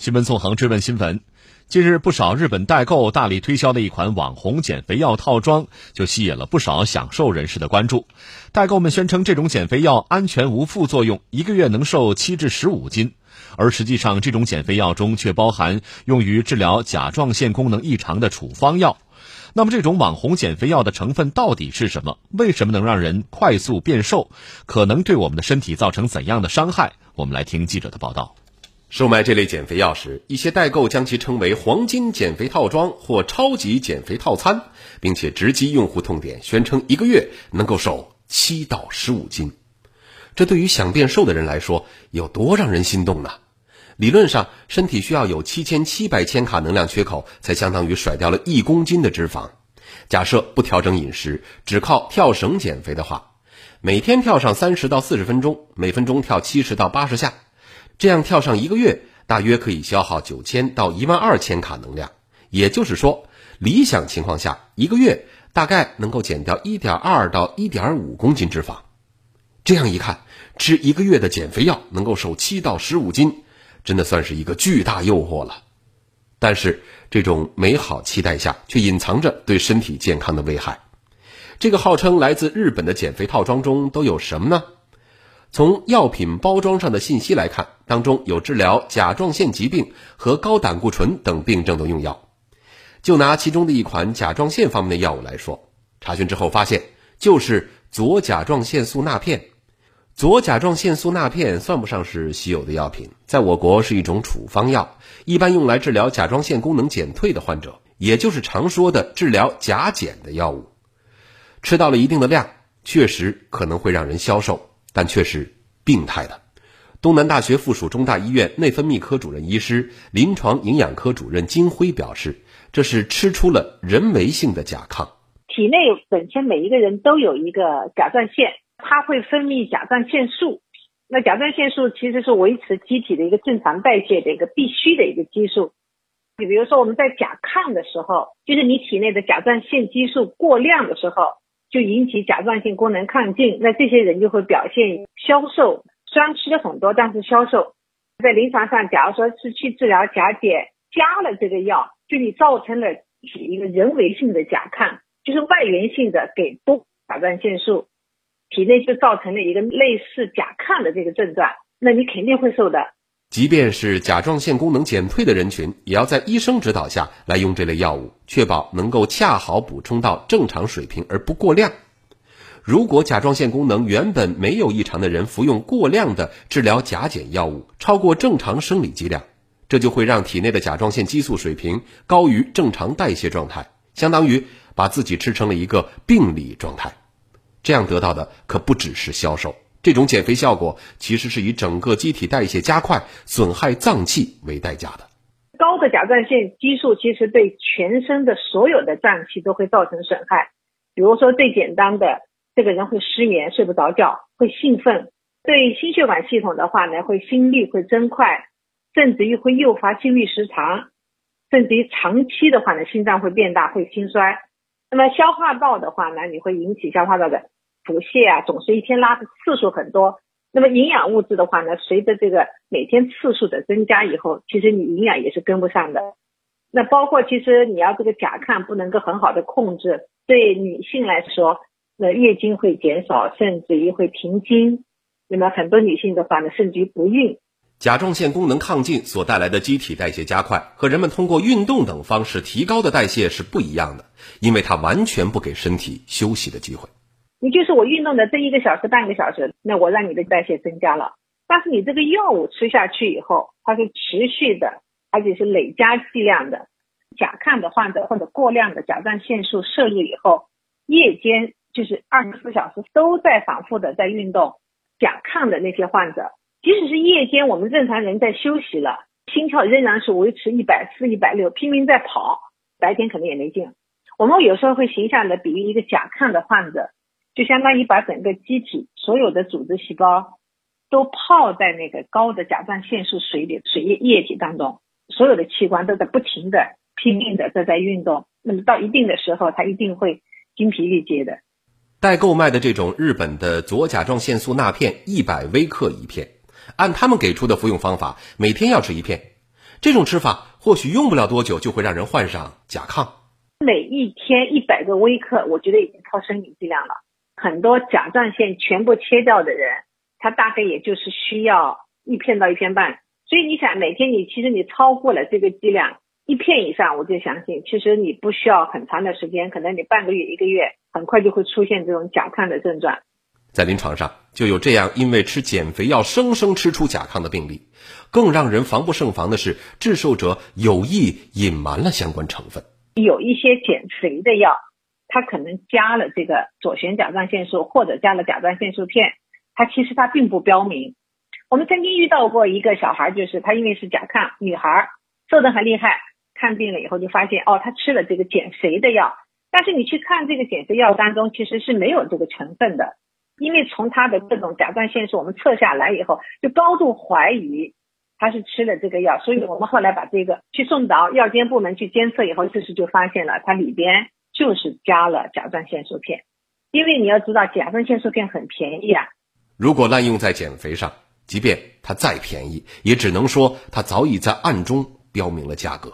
新闻纵横追问新闻，近日不少日本代购大力推销的一款网红减肥药套装，就吸引了不少享受人士的关注。代购们宣称这种减肥药安全无副作用，一个月能瘦七至十五斤，而实际上这种减肥药中却包含用于治疗甲状腺功能异常的处方药。那么这种网红减肥药的成分到底是什么？为什么能让人快速变瘦？可能对我们的身体造成怎样的伤害？我们来听记者的报道。售卖这类减肥药时，一些代购将其称为“黄金减肥套装”或“超级减肥套餐”，并且直击用户痛点，宣称一个月能够瘦七到十五斤。这对于想变瘦的人来说，有多让人心动呢？理论上，身体需要有七千七百千卡能量缺口，才相当于甩掉了一公斤的脂肪。假设不调整饮食，只靠跳绳减肥的话，每天跳上三十到四十分钟，每分钟跳七十到八十下。这样跳上一个月，大约可以消耗九千到一万二千卡能量。也就是说，理想情况下，一个月大概能够减掉一点二到一点五公斤脂肪。这样一看，吃一个月的减肥药能够瘦七到十五斤，真的算是一个巨大诱惑了。但是，这种美好期待下，却隐藏着对身体健康的危害。这个号称来自日本的减肥套装中都有什么呢？从药品包装上的信息来看，当中有治疗甲状腺疾病和高胆固醇等病症的用药。就拿其中的一款甲状腺方面的药物来说，查询之后发现就是左甲状腺素钠片。左甲状腺素钠片算不上是稀有的药品，在我国是一种处方药，一般用来治疗甲状腺功能减退的患者，也就是常说的治疗甲减的药物。吃到了一定的量，确实可能会让人消瘦。但却是病态的。东南大学附属中大医院内分泌科主任医师、临床营养科主任金辉表示，这是吃出了人为性的甲亢。体内本身每一个人都有一个甲状腺，它会分泌甲状腺素。那甲状腺素其实是维持机体的一个正常代谢的一个必须的一个激素。你比如说我们在甲亢的时候，就是你体内的甲状腺激素过量的时候。就引起甲状腺功能亢进，那这些人就会表现消瘦，虽然吃的很多，但是消瘦。在临床上，假如说是去治疗甲减，加了这个药，就你造成了一个人为性的甲亢，就是外源性的给多甲状腺素，体内就造成了一个类似甲亢的这个症状，那你肯定会瘦的。即便是甲状腺功能减退的人群，也要在医生指导下来用这类药物，确保能够恰好补充到正常水平而不过量。如果甲状腺功能原本没有异常的人服用过量的治疗甲减药物，超过正常生理剂量，这就会让体内的甲状腺激素水平高于正常代谢状态，相当于把自己吃成了一个病理状态。这样得到的可不只是消瘦。这种减肥效果其实是以整个机体代谢加快、损害脏器为代价的。高的甲状腺激素其实对全身的所有的脏器都会造成损害。比如说最简单的，这个人会失眠、睡不着觉，会兴奋；对心血管系统的话呢，会心率会增快，甚至于会诱发心律失常，甚至于长期的话呢，心脏会变大，会心衰。那么消化道的话呢，你会引起消化道的。腹泻啊，总是一天拉的次数很多。那么营养物质的话呢，随着这个每天次数的增加以后，其实你营养也是跟不上的。那包括其实你要这个甲亢不能够很好的控制，对女性来说，那月经会减少，甚至于会停经。那么很多女性的话呢，甚至于不孕。甲状腺功能亢进所带来的机体代谢加快，和人们通过运动等方式提高的代谢是不一样的，因为它完全不给身体休息的机会。你就是我运动的这一个小时半个小时，那我让你的代谢增加了。但是你这个药物吃下去以后，它是持续的，而且是累加剂量的。甲亢的患者或者过量的甲状腺素摄入以后，夜间就是二十四小时都在反复的在运动。甲亢的那些患者，即使是夜间我们正常人在休息了，心跳仍然是维持一百四、一百六，拼命在跑，白天可能也没劲。我们有时候会形象的比喻一个甲亢的患者。就相当于把整个机体所有的组织细胞都泡在那个高的甲状腺素水里水液液体当中，所有的器官都在不停的拼命的在在运动。那么到一定的时候，它一定会精疲力竭的。代购卖的这种日本的左甲状腺素钠片，一百微克一片，按他们给出的服用方法，每天要吃一片。这种吃法或许用不了多久就会让人患上甲亢。每一天一百个微克，我觉得已经超生理剂量了。很多甲状腺全部切掉的人，他大概也就是需要一片到一片半。所以你想，每天你其实你超过了这个剂量一片以上，我就相信，其实你不需要很长的时间，可能你半个月一个月，很快就会出现这种甲亢的症状。在临床上，就有这样因为吃减肥药生生吃出甲亢的病例。更让人防不胜防的是，制售者有意隐瞒了相关成分。有一些减肥的药，它可能加了这个左旋甲状腺素，或者加了甲状腺素片，它其实它并不标明。我们曾经遇到过一个小孩，就是他因为是甲亢，女孩瘦得很厉害，看病了以后就发现，哦，她吃了这个减肥的药，但是你去看这个减肥药当中，其实是没有这个成分的。因为从他的这种甲状腺素我们测下来以后，就高度怀疑他是吃了这个药，所以我们后来把这个去送到药监部门去监测以后，这时就发现了它里边就是加了甲状腺素片。因为你要知道甲状腺素片很便宜啊，如果滥用在减肥上，即便它再便宜，也只能说它早已在暗中标明了价格。